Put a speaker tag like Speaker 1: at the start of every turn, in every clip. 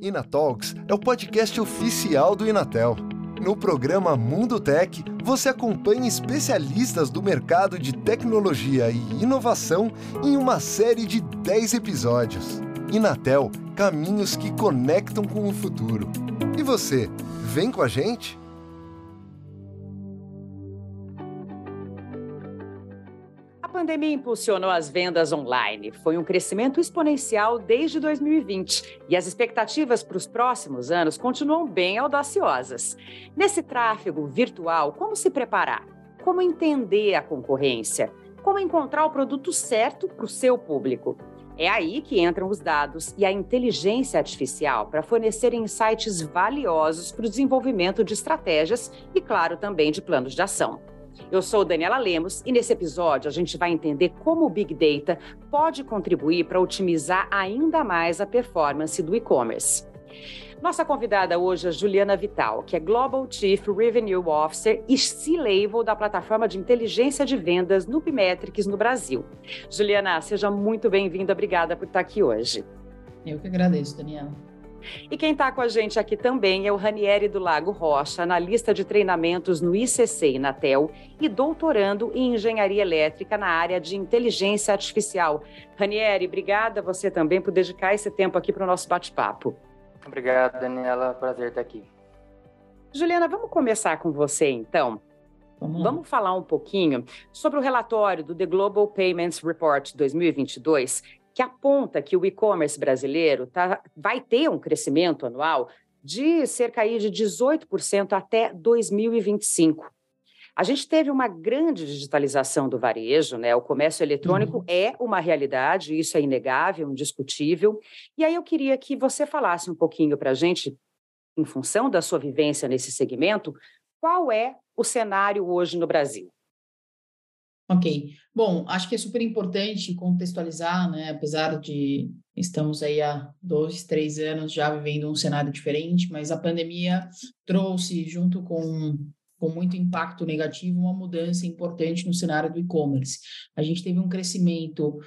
Speaker 1: Inatalks é o podcast oficial do Inatel. No programa Mundo Tech, você acompanha especialistas do mercado de tecnologia e inovação em uma série de 10 episódios. Inatel Caminhos que conectam com o futuro. E você, vem com a gente?
Speaker 2: Pandemia impulsionou as vendas online. Foi um crescimento exponencial desde 2020 e as expectativas para os próximos anos continuam bem audaciosas. Nesse tráfego virtual, como se preparar? Como entender a concorrência? Como encontrar o produto certo para o seu público? É aí que entram os dados e a inteligência artificial para fornecer insights valiosos para o desenvolvimento de estratégias e, claro, também de planos de ação. Eu sou Daniela Lemos e nesse episódio a gente vai entender como o Big Data pode contribuir para otimizar ainda mais a performance do e-commerce. Nossa convidada hoje é Juliana Vital, que é Global Chief Revenue Officer e C-Level da plataforma de inteligência de vendas Nubimetrics no Brasil. Juliana, seja muito bem-vinda. Obrigada por estar aqui hoje.
Speaker 3: Eu que agradeço, Daniela.
Speaker 2: E quem está com a gente aqui também é o Ranieri do Lago Rocha, analista de treinamentos no ICC e na TEL e doutorando em engenharia elétrica na área de inteligência artificial. Ranieri, obrigada você também por dedicar esse tempo aqui para o nosso bate-papo.
Speaker 4: Obrigado, Daniela. Prazer estar aqui.
Speaker 2: Juliana, vamos começar com você então. Vamos, vamos falar um pouquinho sobre o relatório do The Global Payments Report 2022, que aponta que o e-commerce brasileiro tá, vai ter um crescimento anual de cerca de 18% até 2025. A gente teve uma grande digitalização do varejo, né? O comércio eletrônico uhum. é uma realidade, isso é inegável, indiscutível. E aí eu queria que você falasse um pouquinho para a gente, em função da sua vivência nesse segmento, qual é o cenário hoje no Brasil?
Speaker 3: Ok. Bom, acho que é super importante contextualizar, né? Apesar de estamos aí há dois, três anos já vivendo um cenário diferente, mas a pandemia trouxe, junto com, com muito impacto negativo, uma mudança importante no cenário do e-commerce. A gente teve um crescimento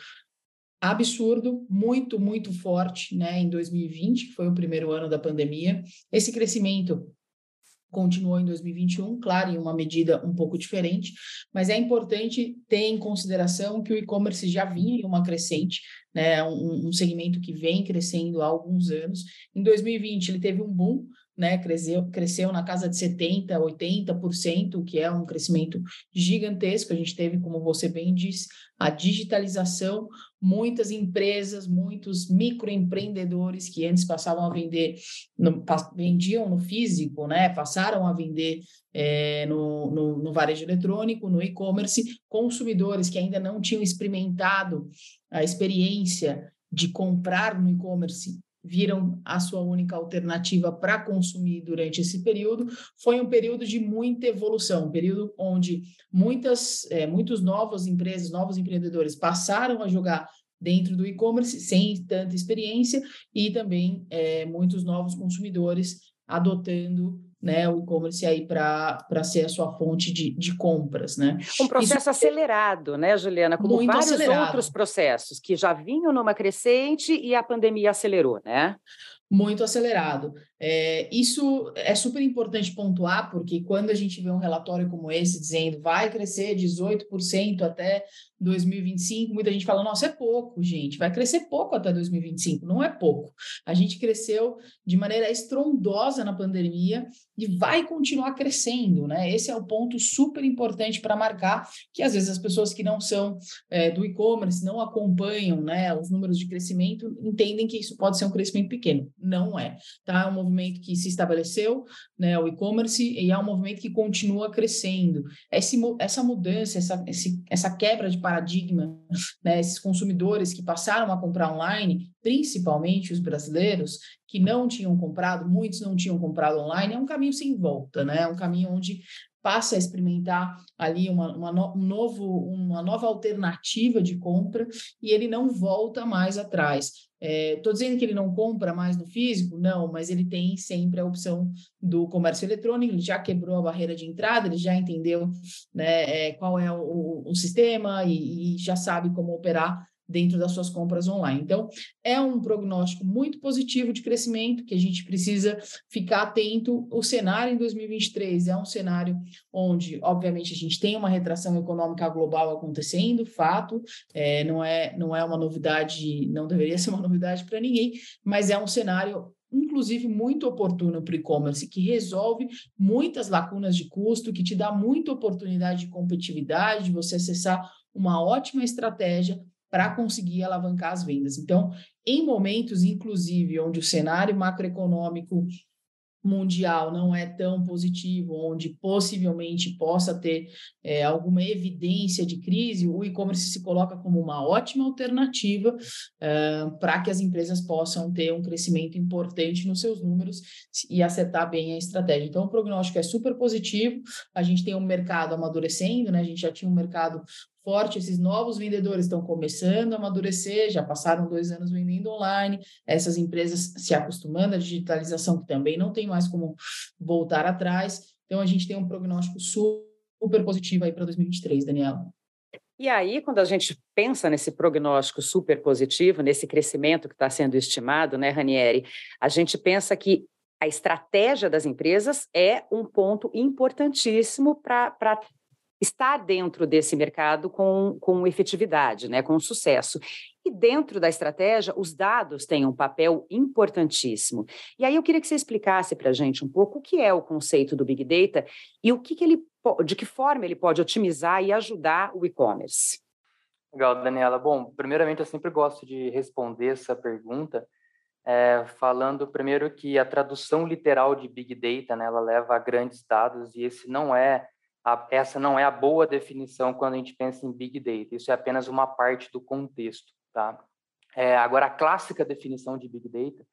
Speaker 3: absurdo, muito, muito forte, né, em 2020, que foi o primeiro ano da pandemia. Esse crescimento continuou em 2021, claro, em uma medida um pouco diferente, mas é importante ter em consideração que o e-commerce já vinha em uma crescente, né, um, um segmento que vem crescendo há alguns anos. Em 2020 ele teve um boom, né, cresceu, cresceu na casa de 70%, 80%, o que é um crescimento gigantesco. A gente teve, como você bem disse, a digitalização, muitas empresas, muitos microempreendedores que antes passavam a vender, no, vendiam no físico, né, passaram a vender é, no, no, no varejo eletrônico, no e-commerce, consumidores que ainda não tinham experimentado a experiência de comprar no e-commerce viram a sua única alternativa para consumir durante esse período, foi um período de muita evolução, um período onde muitas, é, muitos novas empresas, novos empreendedores passaram a jogar dentro do e-commerce sem tanta experiência e também é, muitos novos consumidores adotando né, o e-commerce aí para ser a sua fonte de, de compras, né?
Speaker 2: Um processo Isso, acelerado, né, Juliana? Como vários acelerado. outros processos que já vinham numa crescente e a pandemia acelerou, né?
Speaker 3: Muito acelerado. É, isso é super importante pontuar, porque quando a gente vê um relatório como esse dizendo vai crescer 18% até 2025, muita gente fala, nossa, é pouco, gente, vai crescer pouco até 2025. Não é pouco. A gente cresceu de maneira estrondosa na pandemia e vai continuar crescendo, né? Esse é o ponto super importante para marcar que às vezes as pessoas que não são é, do e-commerce, não acompanham né, os números de crescimento, entendem que isso pode ser um crescimento pequeno. Não é, tá? É um movimento que se estabeleceu, né, o e-commerce, e é um movimento que continua crescendo. Esse, essa mudança, essa, esse, essa quebra de paradigma, né, esses consumidores que passaram a comprar online, principalmente os brasileiros, que não tinham comprado, muitos não tinham comprado online, é um caminho sem volta, né? É um caminho onde passa a experimentar ali uma, uma, no, um novo, uma nova alternativa de compra e ele não volta mais atrás. Estou é, dizendo que ele não compra mais no físico? Não, mas ele tem sempre a opção do comércio eletrônico, ele já quebrou a barreira de entrada, ele já entendeu né, é, qual é o, o sistema e, e já sabe como operar dentro das suas compras online. Então, é um prognóstico muito positivo de crescimento que a gente precisa ficar atento. O cenário em 2023 é um cenário onde, obviamente, a gente tem uma retração econômica global acontecendo, fato, é, não, é, não é uma novidade, não deveria ser uma novidade para ninguém, mas é um cenário inclusive muito oportuno para o e-commerce, que resolve muitas lacunas de custo, que te dá muita oportunidade de competitividade, de você acessar uma ótima estratégia para conseguir alavancar as vendas. Então, em momentos, inclusive, onde o cenário macroeconômico mundial não é tão positivo, onde possivelmente possa ter é, alguma evidência de crise, o e-commerce se coloca como uma ótima alternativa é, para que as empresas possam ter um crescimento importante nos seus números e acertar bem a estratégia. Então, o prognóstico é super positivo, a gente tem um mercado amadurecendo, né? a gente já tinha um mercado forte, esses novos vendedores estão começando a amadurecer, já passaram dois anos vendendo online, essas empresas se acostumando à digitalização, que também não tem mais como voltar atrás. Então, a gente tem um prognóstico super positivo aí para 2023, Daniela.
Speaker 2: E aí, quando a gente pensa nesse prognóstico super positivo, nesse crescimento que está sendo estimado, né, Ranieri, a gente pensa que a estratégia das empresas é um ponto importantíssimo para estar dentro desse mercado com, com efetividade, né, com sucesso. E dentro da estratégia, os dados têm um papel importantíssimo. E aí eu queria que você explicasse para a gente um pouco o que é o conceito do Big Data e o que, que ele, de que forma ele pode otimizar e ajudar o e-commerce.
Speaker 4: Legal, Daniela. Bom, primeiramente eu sempre gosto de responder essa pergunta é, falando primeiro que a tradução literal de Big Data, né, ela leva a grandes dados e esse não é essa não é a boa definição quando a gente pensa em Big Data. Isso é apenas uma parte do contexto, tá? É, agora, a clássica definição de Big Data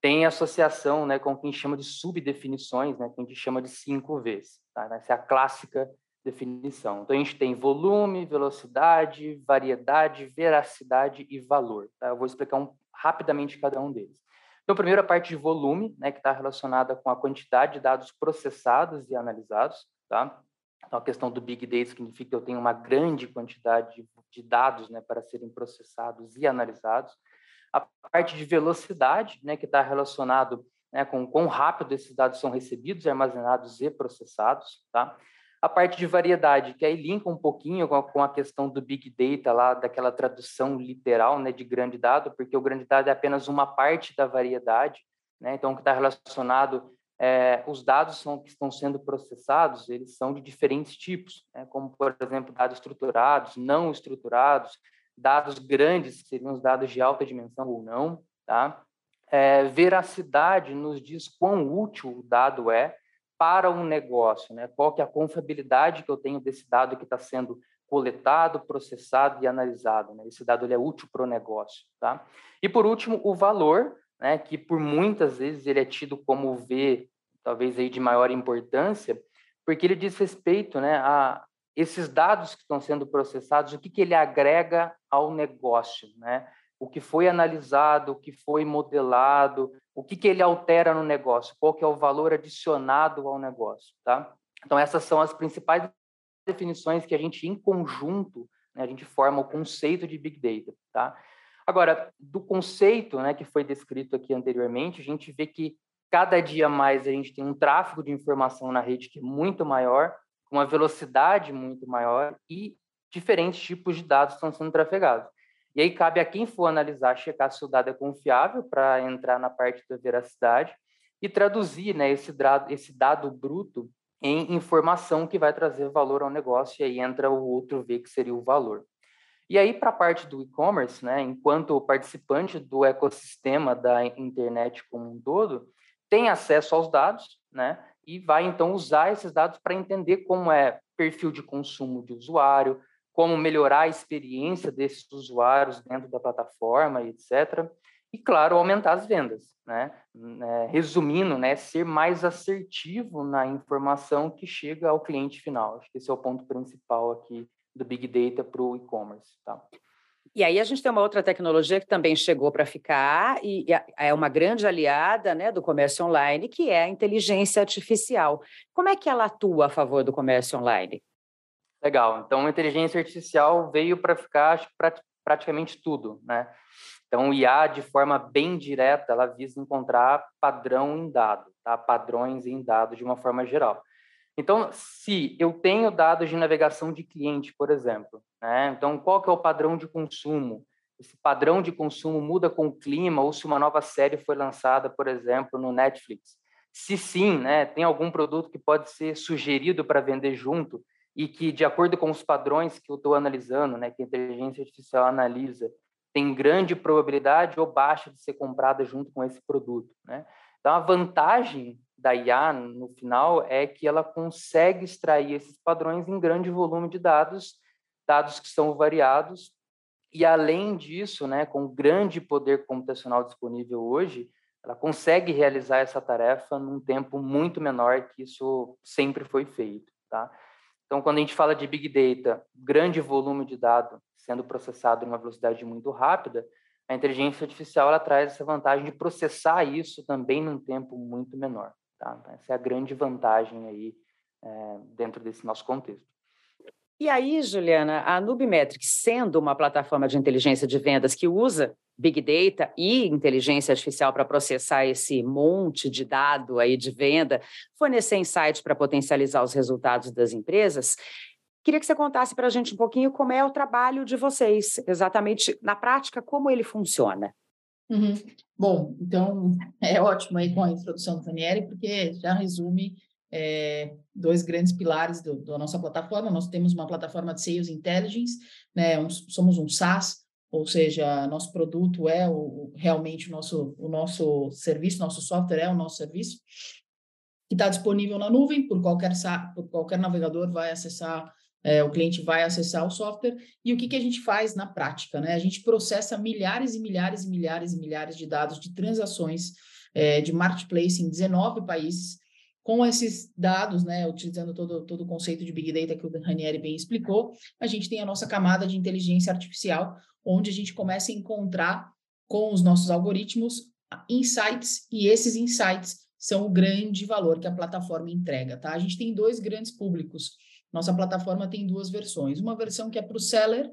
Speaker 4: tem associação né, com o que a gente chama de subdefinições, né, que a gente chama de 5Vs. Tá? Essa é a clássica definição. Então, a gente tem volume, velocidade, variedade, veracidade e valor. Tá? Eu vou explicar um, rapidamente cada um deles. Então, primeiro, a parte de volume, né, que está relacionada com a quantidade de dados processados e analisados. Tá? Então, a questão do Big Data significa que eu tenho uma grande quantidade de dados né, para serem processados e analisados. A parte de velocidade, né, que está relacionado né, com quão rápido esses dados são recebidos, armazenados e processados. Tá? A parte de variedade, que aí linka um pouquinho com a questão do Big Data, lá, daquela tradução literal né, de grande dado, porque o grande dado é apenas uma parte da variedade. Né? Então, que está relacionado é, os dados são, que estão sendo processados, eles são de diferentes tipos, né? como, por exemplo, dados estruturados, não estruturados, dados grandes, que seriam os dados de alta dimensão ou não, tá? É, veracidade nos diz quão útil o dado é para um negócio, né? Qual que é a confiabilidade que eu tenho desse dado que está sendo coletado, processado e analisado, né? Esse dado ele é útil para o negócio, tá? E por último, o valor, né, que por muitas vezes ele é tido como V, talvez aí de maior importância, porque ele diz respeito, né, a esses dados que estão sendo processados, o que, que ele agrega ao negócio, né? O que foi analisado, o que foi modelado, o que, que ele altera no negócio, qual que é o valor adicionado ao negócio, tá? Então essas são as principais definições que a gente em conjunto, né, a gente forma o conceito de Big Data, tá? Agora, do conceito né, que foi descrito aqui anteriormente, a gente vê que cada dia mais a gente tem um tráfego de informação na rede que é muito maior, com uma velocidade muito maior e diferentes tipos de dados estão sendo trafegados. E aí cabe a quem for analisar, checar se o dado é confiável para entrar na parte da veracidade e traduzir né, esse, dado, esse dado bruto em informação que vai trazer valor ao negócio, e aí entra o outro V, que seria o valor. E aí, para a parte do e-commerce, né, enquanto participante do ecossistema da internet como um todo, tem acesso aos dados, né, e vai então usar esses dados para entender como é perfil de consumo de usuário, como melhorar a experiência desses usuários dentro da plataforma, etc. E, claro, aumentar as vendas, né? É, resumindo, né, ser mais assertivo na informação que chega ao cliente final. Acho que esse é o ponto principal aqui do Big Data para o e-commerce. Tá?
Speaker 2: E aí a gente tem uma outra tecnologia que também chegou para ficar e é uma grande aliada né, do comércio online, que é a inteligência artificial. Como é que ela atua a favor do comércio online?
Speaker 4: Legal. Então, a inteligência artificial veio para ficar praticamente tudo, né? Então, o IA, de forma bem direta, ela visa encontrar padrão em dado, tá? padrões em dado de uma forma geral. Então, se eu tenho dados de navegação de cliente, por exemplo, né? então qual que é o padrão de consumo? Esse padrão de consumo muda com o clima ou se uma nova série foi lançada, por exemplo, no Netflix. Se sim, né, tem algum produto que pode ser sugerido para vender junto e que, de acordo com os padrões que eu estou analisando, né, que a inteligência artificial analisa, tem grande probabilidade ou baixa de ser comprada junto com esse produto. Né? Então, a vantagem da IA, no final, é que ela consegue extrair esses padrões em grande volume de dados, dados que são variados, e, além disso, né, com grande poder computacional disponível hoje, ela consegue realizar essa tarefa num tempo muito menor que isso sempre foi feito. Tá? Então, quando a gente fala de Big Data, grande volume de dado sendo processado em uma velocidade muito rápida, a inteligência artificial ela traz essa vantagem de processar isso também num tempo muito menor. Tá? Então, essa é a grande vantagem aí é, dentro desse nosso contexto.
Speaker 2: E aí, Juliana, a Nubimetrics, sendo uma plataforma de inteligência de vendas que usa Big Data e inteligência artificial para processar esse monte de dado aí de venda, fornecer insights para potencializar os resultados das empresas, Queria que você contasse para a gente um pouquinho como é o trabalho de vocês, exatamente na prática, como ele funciona.
Speaker 3: Uhum. Bom, então é ótimo aí com a introdução do Daniele, porque já resume é, dois grandes pilares do, da nossa plataforma. Nós temos uma plataforma de Sales Intelligence, né? Um, somos um SaaS, ou seja, nosso produto é o, realmente o nosso, o nosso serviço, nosso software é o nosso serviço, que está disponível na nuvem, por qualquer, por qualquer navegador vai acessar é, o cliente vai acessar o software e o que, que a gente faz na prática, né? A gente processa milhares e milhares e milhares e milhares de dados de transações é, de marketplace em 19 países. Com esses dados, né, utilizando todo, todo o conceito de Big Data que o Ranieri bem explicou, a gente tem a nossa camada de inteligência artificial, onde a gente começa a encontrar com os nossos algoritmos insights, e esses insights são o grande valor que a plataforma entrega, tá? A gente tem dois grandes públicos nossa plataforma tem duas versões. Uma versão que é para o seller,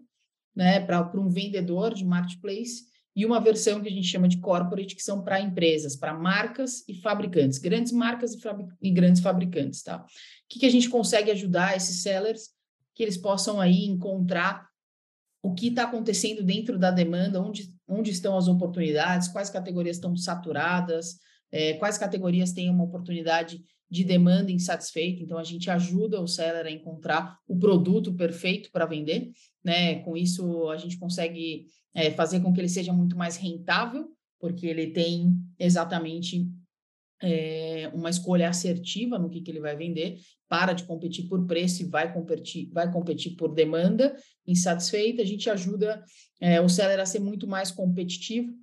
Speaker 3: né, para um vendedor de marketplace, e uma versão que a gente chama de corporate, que são para empresas, para marcas e fabricantes, grandes marcas e, e grandes fabricantes, tá? O que, que a gente consegue ajudar esses sellers que eles possam aí encontrar o que está acontecendo dentro da demanda, onde, onde estão as oportunidades, quais categorias estão saturadas, é, quais categorias têm uma oportunidade de demanda insatisfeita, então a gente ajuda o seller a encontrar o produto perfeito para vender, né? Com isso a gente consegue é, fazer com que ele seja muito mais rentável, porque ele tem exatamente é, uma escolha assertiva no que, que ele vai vender, para de competir por preço e vai competir, vai competir por demanda insatisfeita, a gente ajuda é, o seller a ser muito mais competitivo,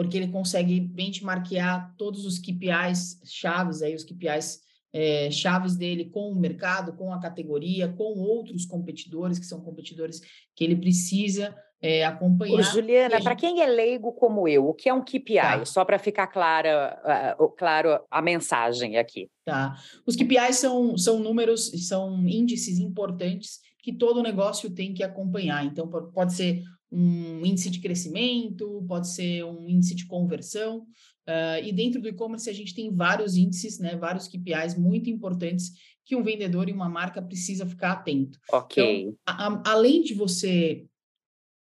Speaker 3: porque ele consegue benchmarkear todos os KPIs chaves, aí os KPIs é, chaves dele com o mercado, com a categoria, com outros competidores, que são competidores que ele precisa é, acompanhar. Ô,
Speaker 2: Juliana, gente... para quem é leigo como eu, o que é um KPI? Tá. Só para ficar clara, uh, claro a mensagem aqui.
Speaker 3: Tá. Os KPIs são, são números, são índices importantes que todo negócio tem que acompanhar. Então, pode ser um índice de crescimento, pode ser um índice de conversão. Uh, e dentro do e-commerce a gente tem vários índices, né, vários KPIs muito importantes que um vendedor e uma marca precisa ficar atento.
Speaker 2: Ok.
Speaker 3: Então, a, a, além de você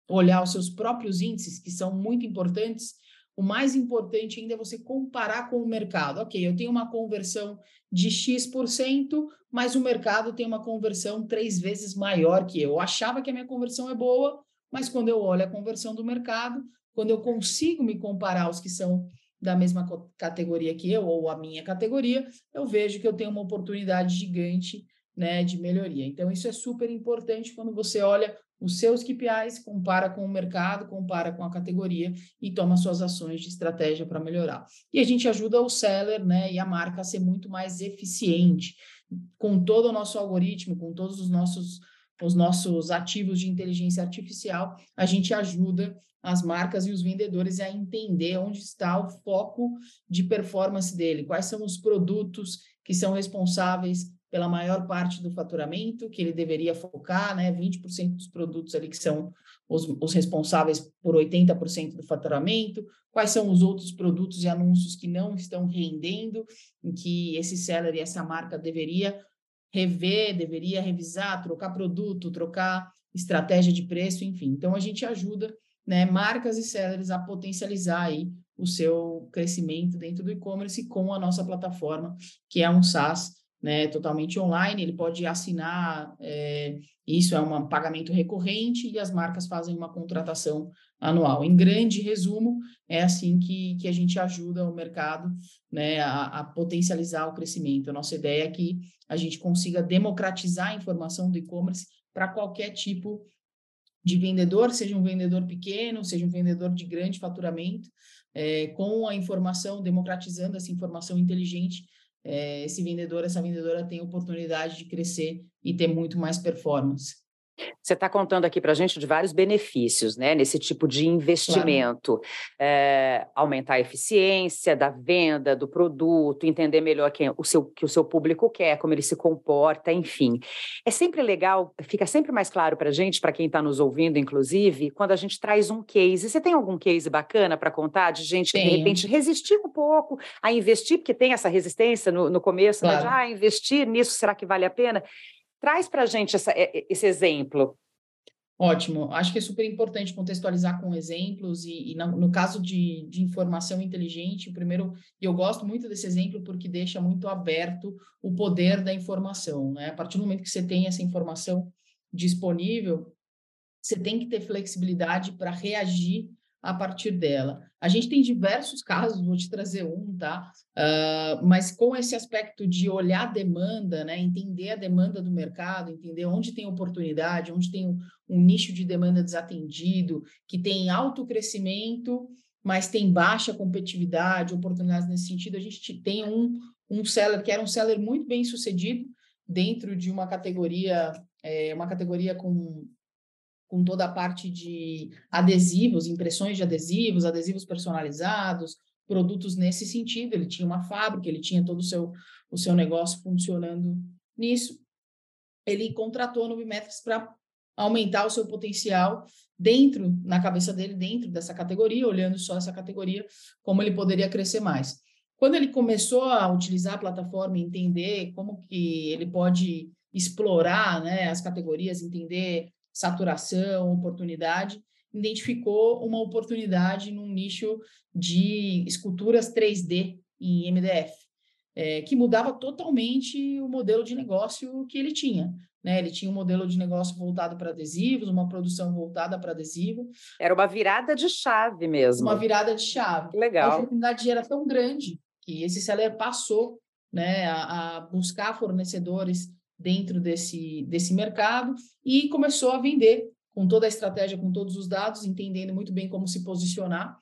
Speaker 3: olhar os seus próprios índices, que são muito importantes, o mais importante ainda é você comparar com o mercado. Ok, eu tenho uma conversão de X%, mas o mercado tem uma conversão três vezes maior que eu. Eu achava que a minha conversão é boa, mas quando eu olho a conversão do mercado, quando eu consigo me comparar aos que são da mesma categoria que eu, ou a minha categoria, eu vejo que eu tenho uma oportunidade gigante né, de melhoria. Então, isso é super importante quando você olha os seus KPIs, compara com o mercado, compara com a categoria e toma suas ações de estratégia para melhorar. E a gente ajuda o seller né, e a marca a ser muito mais eficiente com todo o nosso algoritmo, com todos os nossos os nossos ativos de inteligência artificial, a gente ajuda as marcas e os vendedores a entender onde está o foco de performance dele, quais são os produtos que são responsáveis pela maior parte do faturamento, que ele deveria focar, né? 20% dos produtos ali que são os, os responsáveis por 80% do faturamento, quais são os outros produtos e anúncios que não estão rendendo, em que esse seller e essa marca deveria rever, deveria revisar, trocar produto, trocar estratégia de preço, enfim. Então, a gente ajuda né, marcas e sellers a potencializar aí o seu crescimento dentro do e-commerce com a nossa plataforma, que é um SaaS né, totalmente online, ele pode assinar, é, isso é um pagamento recorrente e as marcas fazem uma contratação anual. Em grande resumo, é assim que, que a gente ajuda o mercado né, a, a potencializar o crescimento. A nossa ideia é que a gente consiga democratizar a informação do e-commerce para qualquer tipo de vendedor, seja um vendedor pequeno, seja um vendedor de grande faturamento, é, com a informação, democratizando essa informação inteligente, esse vendedor, essa vendedora tem oportunidade de crescer e ter muito mais performance.
Speaker 2: Você está contando aqui para a gente de vários benefícios, né, nesse tipo de investimento. Claro. É, aumentar a eficiência da venda do produto, entender melhor quem o seu, que o seu público quer, como ele se comporta, enfim. É sempre legal, fica sempre mais claro para a gente, para quem está nos ouvindo, inclusive, quando a gente traz um case. Você tem algum case bacana para contar de gente que, de repente, resistiu um pouco a investir, porque tem essa resistência no, no começo, claro. né, de ah, investir nisso, será que vale a pena? Traz para a gente essa, esse exemplo.
Speaker 3: Ótimo. Acho que é super importante contextualizar com exemplos e, e no, no, caso de, de informação inteligente, o primeiro, e eu gosto muito desse exemplo porque deixa muito aberto o poder da informação. Né? A partir do momento que você tem essa informação disponível, você tem que ter flexibilidade para reagir a partir dela. A gente tem diversos casos, vou te trazer um, tá? Uh, mas com esse aspecto de olhar a demanda, né? Entender a demanda do mercado, entender onde tem oportunidade, onde tem um, um nicho de demanda desatendido, que tem alto crescimento, mas tem baixa competitividade, oportunidades nesse sentido. A gente tem um, um seller que era um seller muito bem sucedido dentro de uma categoria, é, uma categoria com com toda a parte de adesivos, impressões de adesivos, adesivos personalizados, produtos nesse sentido. Ele tinha uma fábrica, ele tinha todo o seu, o seu negócio funcionando nisso. Ele contratou a Nubimetrics para aumentar o seu potencial dentro, na cabeça dele, dentro dessa categoria, olhando só essa categoria, como ele poderia crescer mais. Quando ele começou a utilizar a plataforma e entender como que ele pode explorar né, as categorias, entender saturação, oportunidade, identificou uma oportunidade num nicho de esculturas 3D em MDF, é, que mudava totalmente o modelo de negócio que ele tinha. Né? Ele tinha um modelo de negócio voltado para adesivos, uma produção voltada para adesivo.
Speaker 2: Era uma virada de chave mesmo.
Speaker 3: Uma virada de chave.
Speaker 2: Legal.
Speaker 3: A oportunidade era tão grande que esse seller passou né, a, a buscar fornecedores dentro desse, desse mercado e começou a vender com toda a estratégia, com todos os dados, entendendo muito bem como se posicionar.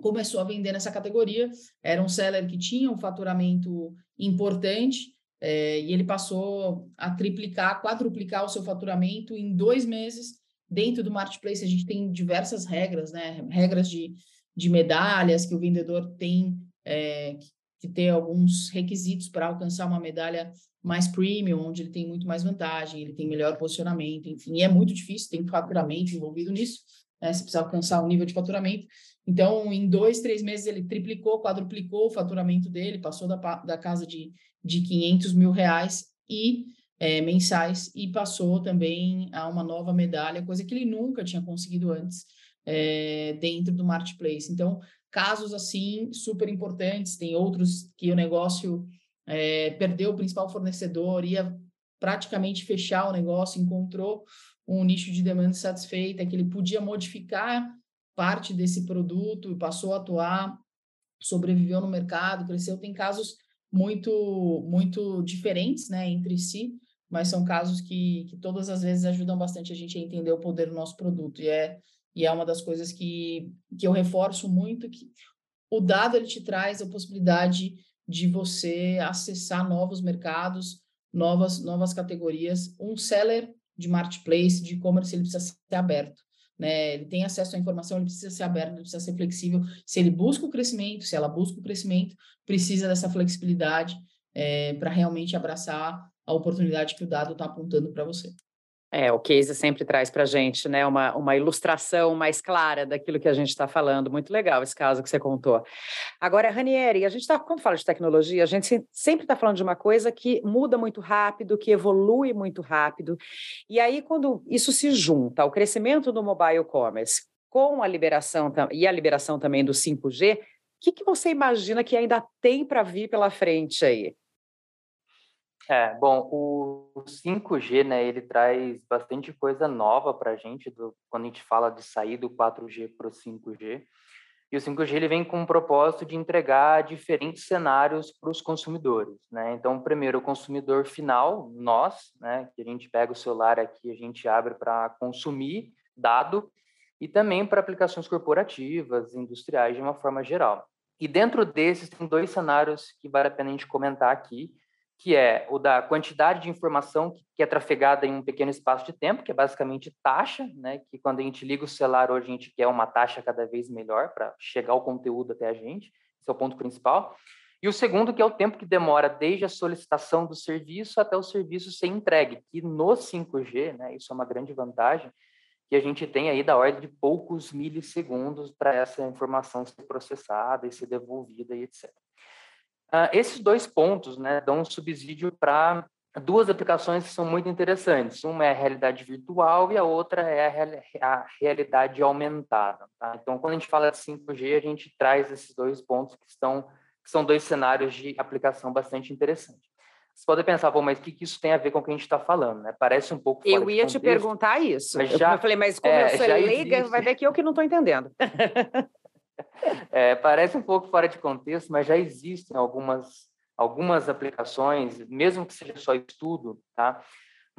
Speaker 3: Começou a vender nessa categoria. Era um seller que tinha um faturamento importante é, e ele passou a triplicar, quadruplicar o seu faturamento em dois meses. Dentro do marketplace, a gente tem diversas regras, né? Regras de, de medalhas que o vendedor tem é, que ter alguns requisitos para alcançar uma medalha mais premium, onde ele tem muito mais vantagem, ele tem melhor posicionamento, enfim, e é muito difícil, tem faturamento envolvido nisso, né? Você precisa alcançar um nível de faturamento. Então, em dois, três meses, ele triplicou, quadruplicou o faturamento dele, passou da, da casa de, de 500 mil reais e é, mensais e passou também a uma nova medalha, coisa que ele nunca tinha conseguido antes é, dentro do marketplace. Então, casos assim super importantes, tem outros que o negócio é, perdeu o principal fornecedor, ia praticamente fechar o negócio, encontrou um nicho de demanda satisfeita, que ele podia modificar parte desse produto, passou a atuar, sobreviveu no mercado, cresceu. Tem casos muito, muito diferentes né, entre si, mas são casos que, que todas as vezes ajudam bastante a gente a entender o poder do nosso produto. E é, e é uma das coisas que, que eu reforço muito, que o dado ele te traz a possibilidade de você acessar novos mercados, novas, novas categorias. Um seller de marketplace, de e-commerce, ele precisa ser aberto. Né? Ele tem acesso à informação, ele precisa ser aberto, ele precisa ser flexível. Se ele busca o crescimento, se ela busca o crescimento, precisa dessa flexibilidade é, para realmente abraçar a oportunidade que o dado está apontando para você.
Speaker 2: É, o case sempre traz para a gente né, uma, uma ilustração mais clara daquilo que a gente está falando. Muito legal esse caso que você contou. Agora, Ranieri, a gente está, quando fala de tecnologia, a gente sempre está falando de uma coisa que muda muito rápido, que evolui muito rápido. E aí, quando isso se junta ao crescimento do mobile commerce com a liberação e a liberação também do 5G, o que, que você imagina que ainda tem para vir pela frente aí?
Speaker 4: É, bom, o 5G, né, ele traz bastante coisa nova para a gente do, quando a gente fala de sair do 4G para o 5G. E o 5G ele vem com o propósito de entregar diferentes cenários para os consumidores, né? Então, primeiro, o consumidor final, nós, né, que a gente pega o celular aqui, a gente abre para consumir dado e também para aplicações corporativas, industriais de uma forma geral. E dentro desses tem dois cenários que vale a pena a gente comentar aqui, que é o da quantidade de informação que é trafegada em um pequeno espaço de tempo, que é basicamente taxa, né? Que quando a gente liga o celular hoje a gente quer uma taxa cada vez melhor para chegar o conteúdo até a gente. Esse é o ponto principal. E o segundo que é o tempo que demora desde a solicitação do serviço até o serviço ser entregue, que no 5G, né? Isso é uma grande vantagem que a gente tem aí da ordem de poucos milissegundos para essa informação ser processada e ser devolvida e etc. Uh, esses dois pontos né, dão um subsídio para duas aplicações que são muito interessantes. Uma é a realidade virtual e a outra é a, real, a realidade aumentada. Tá? Então, quando a gente fala de 5G, a gente traz esses dois pontos que, estão, que são dois cenários de aplicação bastante interessantes. Você pode pensar, bom, mas o que, que isso tem a ver com o que a gente está falando? Né? Parece um pouco.
Speaker 2: Eu ia te perguntar isso. Mas já, eu falei, mas como é, eu sou leiga, vai ver que eu que não estou entendendo.
Speaker 4: É, parece um pouco fora de contexto, mas já existem algumas, algumas aplicações, mesmo que seja só estudo, tá?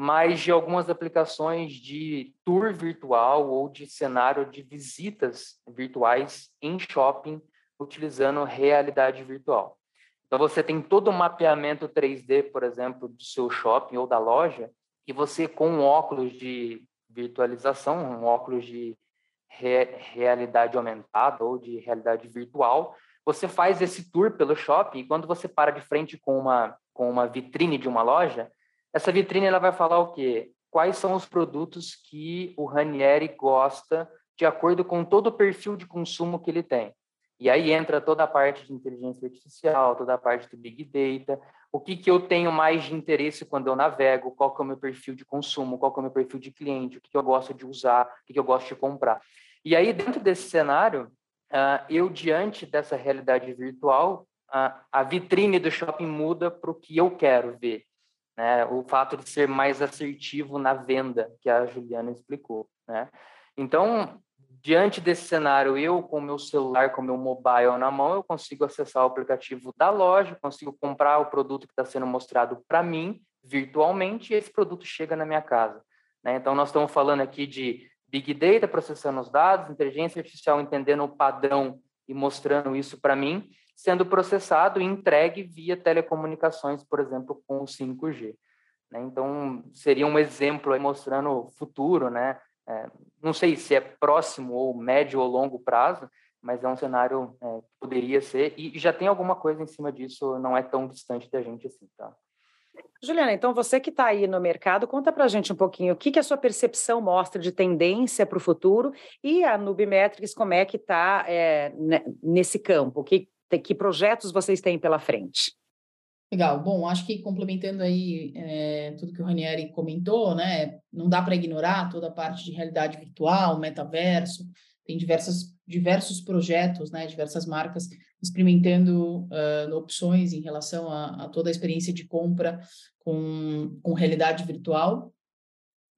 Speaker 4: mas de algumas aplicações de tour virtual ou de cenário de visitas virtuais em shopping utilizando realidade virtual. Então, você tem todo um mapeamento 3D, por exemplo, do seu shopping ou da loja, e você, com um óculos de virtualização, um óculos de re realidade aumentada ou de realidade virtual, você faz esse tour pelo shopping e quando você para de frente com uma, com uma vitrine de uma loja, essa vitrine ela vai falar o quê? Quais são os produtos que o Ranieri gosta de acordo com todo o perfil de consumo que ele tem. E aí entra toda a parte de inteligência artificial, toda a parte do Big Data, o que, que eu tenho mais de interesse quando eu navego, qual que é o meu perfil de consumo, qual que é o meu perfil de cliente, o que, que eu gosto de usar, o que, que eu gosto de comprar. E aí, dentro desse cenário, uh, eu, diante dessa realidade virtual, uh, a vitrine do shopping muda para o que eu quero ver. Né? O fato de ser mais assertivo na venda, que a Juliana explicou. Né? Então, diante desse cenário, eu com meu celular, com meu mobile na mão, eu consigo acessar o aplicativo da loja, consigo comprar o produto que está sendo mostrado para mim virtualmente e esse produto chega na minha casa. Né? Então, nós estamos falando aqui de Big Data processando os dados, inteligência artificial entendendo o padrão e mostrando isso para mim, sendo processado e entregue via telecomunicações, por exemplo, com o 5G. Né? Então, seria um exemplo aí mostrando o futuro, né? É, não sei se é próximo ou médio ou longo prazo, mas é um cenário é, que poderia ser, e já tem alguma coisa em cima disso, não é tão distante da gente assim, tá?
Speaker 2: Juliana, então você que está aí no mercado, conta para a gente um pouquinho o que, que a sua percepção mostra de tendência para o futuro e a Nubimetrics, como é que está é, nesse campo, que, que projetos vocês têm pela frente?
Speaker 3: Legal. Bom, acho que complementando aí é, tudo que o Ranieri comentou, né, não dá para ignorar toda a parte de realidade virtual, metaverso, tem diversas, diversos projetos, né, diversas marcas experimentando uh, opções em relação a, a, toda a experiência de compra com, com realidade virtual.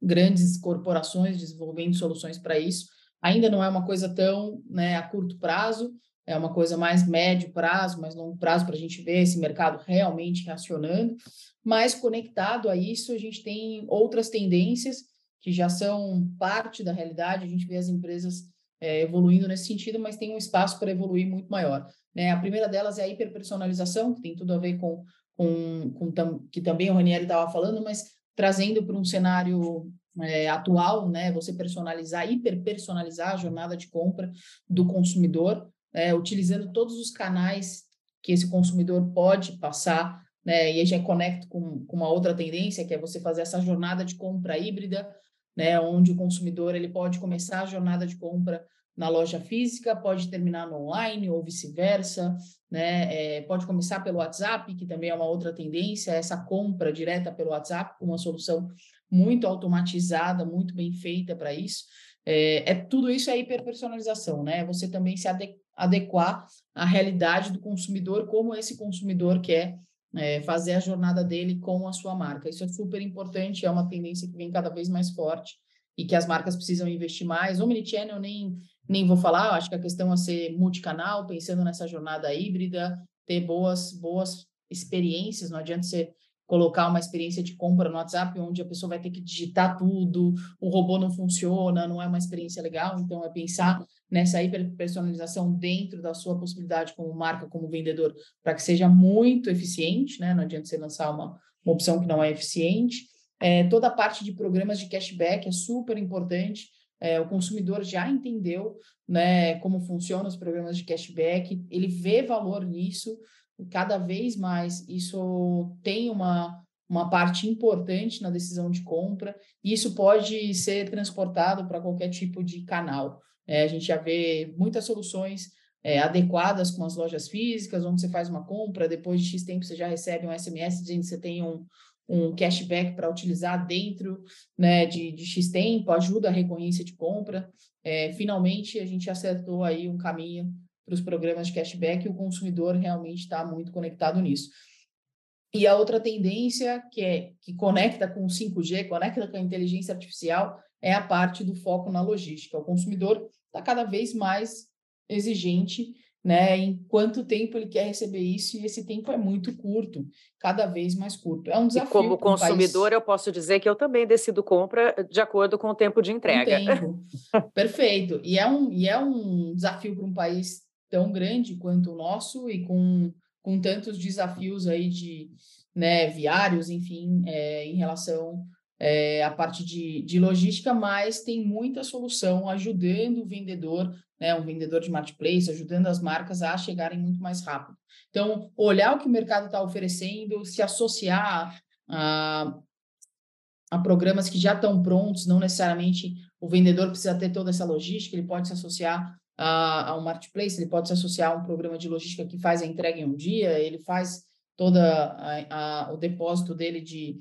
Speaker 3: Grandes corporações desenvolvendo soluções para isso. Ainda não é uma coisa tão né, a curto prazo, é uma coisa mais médio prazo, mais longo prazo, para a gente ver esse mercado realmente reacionando. Mas conectado a isso, a gente tem outras tendências que já são parte da realidade, a gente vê as empresas é, evoluindo nesse sentido, mas tem um espaço para evoluir muito maior. Né? A primeira delas é a hiperpersonalização, que tem tudo a ver com, com, com tam, que também o Ranieri estava falando, mas trazendo para um cenário é, atual, né? Você personalizar, hiperpersonalizar a jornada de compra do consumidor, é, utilizando todos os canais que esse consumidor pode passar né? E já conecto com, com uma outra tendência, que é você fazer essa jornada de compra híbrida, né? Onde o consumidor ele pode começar a jornada de compra na loja física, pode terminar no online ou vice-versa, né? É, pode começar pelo WhatsApp, que também é uma outra tendência, essa compra direta pelo WhatsApp, uma solução muito automatizada, muito bem feita para isso. É, é, tudo isso é hiperpersonalização, né? Você também se adequar à realidade do consumidor, como esse consumidor quer é, fazer a jornada dele com a sua marca. Isso é super importante, é uma tendência que vem cada vez mais forte e que as marcas precisam investir mais. Omnichannel nem, nem vou falar, acho que a questão é ser multicanal, pensando nessa jornada híbrida, ter boas, boas experiências, não adianta você colocar uma experiência de compra no WhatsApp onde a pessoa vai ter que digitar tudo, o robô não funciona, não é uma experiência legal, então é pensar nessa hiperpersonalização dentro da sua possibilidade como marca, como vendedor, para que seja muito eficiente, né? Não adianta você lançar uma, uma opção que não é eficiente. É, toda a parte de programas de cashback é super importante. É, o consumidor já entendeu né, como funcionam os programas de cashback, ele vê valor nisso, cada vez mais isso tem uma, uma parte importante na decisão de compra, e isso pode ser transportado para qualquer tipo de canal. É, a gente já vê muitas soluções é, adequadas com as lojas físicas, onde você faz uma compra, depois de X tempo você já recebe um SMS dizendo que você tem um, um cashback para utilizar dentro né, de, de X tempo, ajuda a recorrência de compra. É, finalmente, a gente acertou aí um caminho para os programas de cashback e o consumidor realmente está muito conectado nisso. E a outra tendência que é que conecta com o 5G, conecta com a inteligência artificial, é a parte do foco na logística. O consumidor está cada vez mais exigente, né? Em quanto tempo ele quer receber isso, e esse tempo é muito curto, cada vez mais curto. É um desafio.
Speaker 2: E como consumidor, país... eu posso dizer que eu também decido compra de acordo com o tempo de entrega.
Speaker 3: tempo. Perfeito. E é um, e é um desafio para um país tão grande quanto o nosso e com, com tantos desafios aí de né, viários, enfim, é, em relação é, à parte de, de logística, mas tem muita solução ajudando o vendedor, né, um vendedor de marketplace, ajudando as marcas a chegarem muito mais rápido. Então, olhar o que o mercado está oferecendo, se associar a, a programas que já estão prontos, não necessariamente o vendedor precisa ter toda essa logística, ele pode se associar a, a um marketplace, ele pode se associar a um programa de logística que faz a entrega em um dia, ele faz toda a, a, o depósito dele de,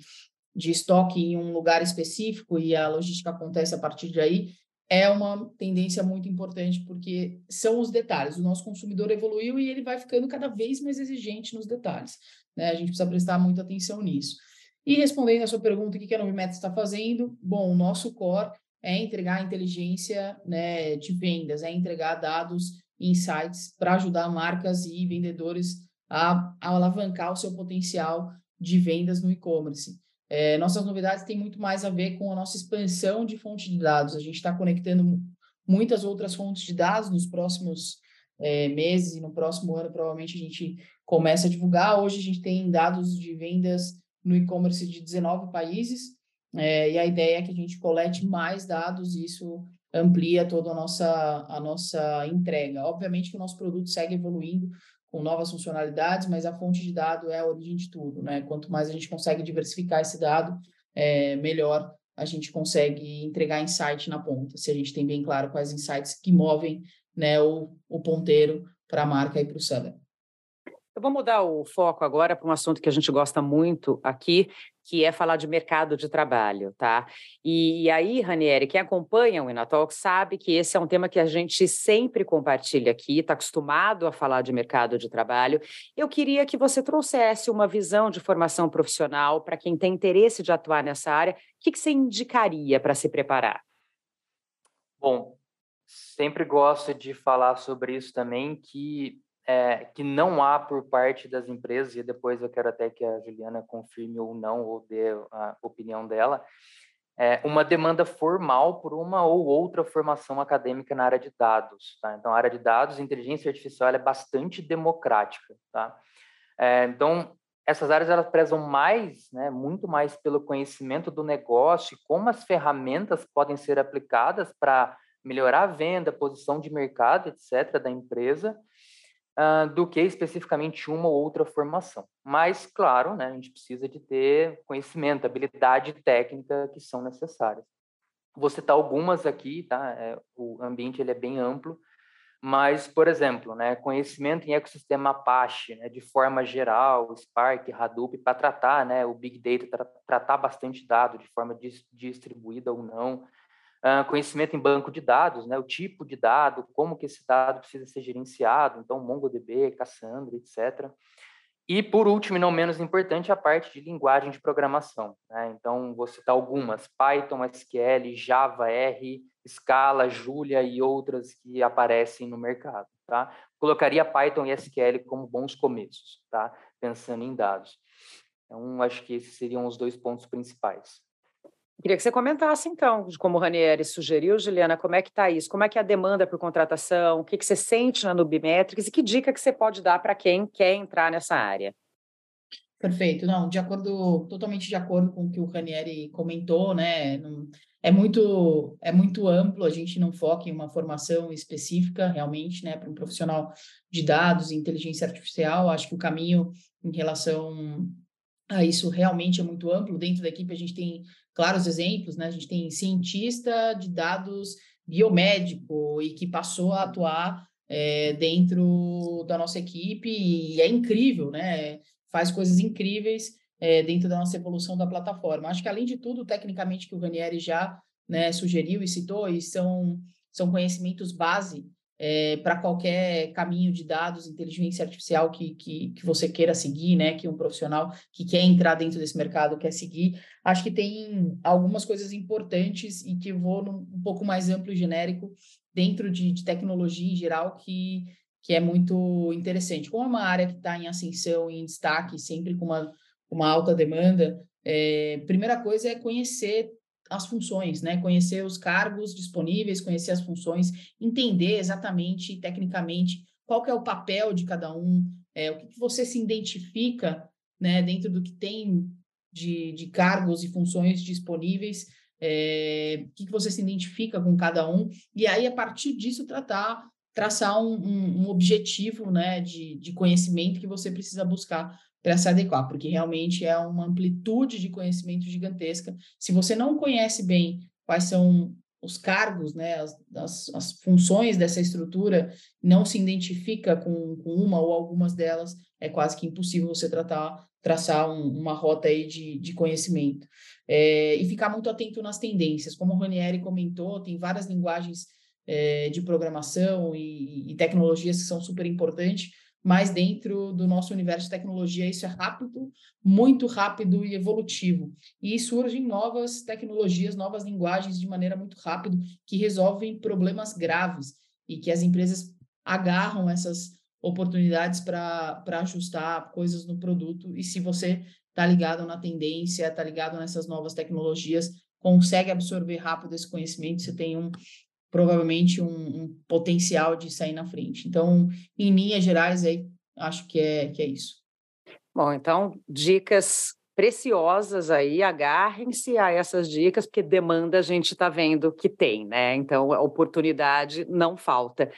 Speaker 3: de estoque em um lugar específico e a logística acontece a partir de aí, é uma tendência muito importante, porque são os detalhes. O nosso consumidor evoluiu e ele vai ficando cada vez mais exigente nos detalhes. Né? A gente precisa prestar muita atenção nisso. E respondendo a sua pergunta, o que a Novimeta está fazendo? Bom, o nosso core é entregar inteligência né, de vendas, é entregar dados, insights para ajudar marcas e vendedores a, a, alavancar o seu potencial de vendas no e-commerce. É, nossas novidades têm muito mais a ver com a nossa expansão de fonte de dados. A gente está conectando muitas outras fontes de dados nos próximos é, meses e no próximo ano, provavelmente, a gente começa a divulgar. Hoje, a gente tem dados de vendas no e-commerce de 19 países. É, e a ideia é que a gente colete mais dados e isso amplia toda a nossa, a nossa entrega. Obviamente que o nosso produto segue evoluindo com novas funcionalidades, mas a fonte de dado é a origem de tudo, né? Quanto mais a gente consegue diversificar esse dado, é, melhor a gente consegue entregar insight na ponta, se a gente tem bem claro quais insights que movem né, o, o ponteiro para a marca e para o seller.
Speaker 2: Eu vou mudar o foco agora para um assunto que a gente gosta muito aqui, que é falar de mercado de trabalho, tá? E, e aí, Ranieri, quem acompanha o Inatalk sabe que esse é um tema que a gente sempre compartilha aqui, está acostumado a falar de mercado de trabalho. Eu queria que você trouxesse uma visão de formação profissional para quem tem interesse de atuar nessa área. O que, que você indicaria para se preparar?
Speaker 4: Bom, sempre gosto de falar sobre isso também, que é, que não há por parte das empresas, e depois eu quero até que a Juliana confirme ou não, ou dê a opinião dela, é, uma demanda formal por uma ou outra formação acadêmica na área de dados. Tá? Então, a área de dados, inteligência artificial, é bastante democrática. Tá? É, então, essas áreas elas prezam mais, né, muito mais pelo conhecimento do negócio, como as ferramentas podem ser aplicadas para melhorar a venda, posição de mercado, etc., da empresa, do que especificamente uma ou outra formação. Mas, claro, né, a gente precisa de ter conhecimento, habilidade técnica que são necessárias. Vou citar algumas aqui, tá? É, o ambiente ele é bem amplo, mas, por exemplo, né, conhecimento em ecossistema Apache, né, de forma geral, Spark, Hadoop, para tratar né, o Big Data, tra tratar bastante dado de forma dis distribuída ou não. Conhecimento em banco de dados, né, o tipo de dado, como que esse dado precisa ser gerenciado, então MongoDB, Cassandra, etc. E, por último, e não menos importante, a parte de linguagem de programação. Né? Então, vou citar algumas: Python, SQL, Java, R, Scala, Julia e outras que aparecem no mercado. Tá? Colocaria Python e SQL como bons começos, tá? pensando em dados. Então, acho que esses seriam os dois pontos principais.
Speaker 2: Queria que você comentasse, então, como o Ranieri sugeriu, Juliana, como é que está isso? Como é que é a demanda por contratação? O que, que você sente na Nubimetrics e que dica que você pode dar para quem quer entrar nessa área?
Speaker 3: Perfeito, não, de acordo, totalmente de acordo com o que o Ranieri comentou, né? É muito, é muito amplo, a gente não foca em uma formação específica, realmente, né, para um profissional de dados e inteligência artificial. Acho que o caminho em relação a isso realmente é muito amplo. Dentro da equipe, a gente tem claros exemplos, né? A gente tem cientista de dados biomédico e que passou a atuar é, dentro da nossa equipe e é incrível, né? Faz coisas incríveis é, dentro da nossa evolução da plataforma. Acho que, além de tudo, tecnicamente, que o Ranieri já né, sugeriu e citou, e são, são conhecimentos base é, para qualquer caminho de dados, inteligência artificial que, que, que, você queira seguir, né? Que um profissional que quer entrar dentro desse mercado quer seguir. Acho que tem algumas coisas importantes e que vou num, um pouco mais amplo e genérico dentro de, de tecnologia em geral que, que é muito interessante. Como é uma área que está em ascensão e em destaque, sempre com uma, uma alta demanda, é, primeira coisa é conhecer as funções, né? Conhecer os cargos disponíveis, conhecer as funções, entender exatamente, tecnicamente, qual que é o papel de cada um, é, o que, que você se identifica, né? Dentro do que tem de, de cargos e funções disponíveis, é, o que, que você se identifica com cada um, e aí, a partir disso, tratar, traçar um, um, um objetivo, né? De, de conhecimento que você precisa buscar para se adequar, porque realmente é uma amplitude de conhecimento gigantesca. Se você não conhece bem quais são os cargos, né, as, as, as funções dessa estrutura, não se identifica com, com, uma ou algumas delas, é quase que impossível você tratar, traçar um, uma rota aí de, de conhecimento. É, e ficar muito atento nas tendências. Como o Ranieri comentou, tem várias linguagens é, de programação e, e tecnologias que são super importantes, mas dentro do nosso universo de tecnologia isso é rápido, muito rápido e evolutivo. E surgem novas tecnologias, novas linguagens de maneira muito rápida que resolvem problemas graves e que as empresas agarram essas oportunidades para ajustar coisas no produto. E se você está ligado na tendência, está ligado nessas novas tecnologias, consegue absorver rápido esse conhecimento, você tem um, provavelmente um, um, potencial de sair na frente. Então, em linhas gerais, aí, acho que é, que é isso.
Speaker 2: Bom, então, dicas preciosas aí, agarrem-se a essas dicas, porque demanda a gente está vendo que tem, né? Então, a oportunidade não falta.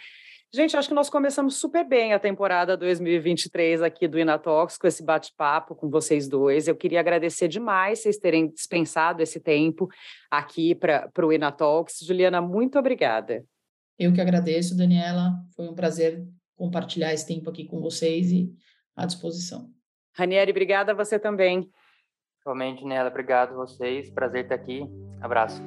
Speaker 2: Gente, acho que nós começamos super bem a temporada 2023 aqui do Inatox, com esse bate-papo com vocês dois. Eu queria agradecer demais vocês terem dispensado esse tempo aqui para o Inatox. Juliana, muito obrigada.
Speaker 3: Eu que agradeço, Daniela. Foi um prazer compartilhar esse tempo aqui com vocês e à disposição.
Speaker 2: Ranieri, obrigada a você também.
Speaker 4: Realmente, Nela, obrigado a vocês. Prazer estar aqui. Abraço.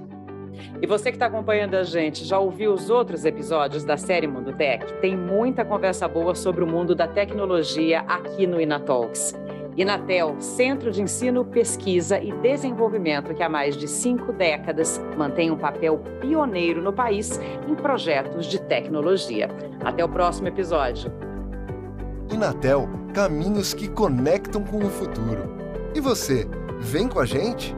Speaker 2: E você que está acompanhando a gente, já ouviu os outros episódios da série Mundo Tech? Tem muita conversa boa sobre o mundo da tecnologia aqui no Inatalks. Inatel, Centro de Ensino, Pesquisa e Desenvolvimento que há mais de cinco décadas mantém um papel pioneiro no país em projetos de tecnologia. Até o próximo episódio.
Speaker 1: Inatel, caminhos que conectam com o futuro. E você, vem com a gente?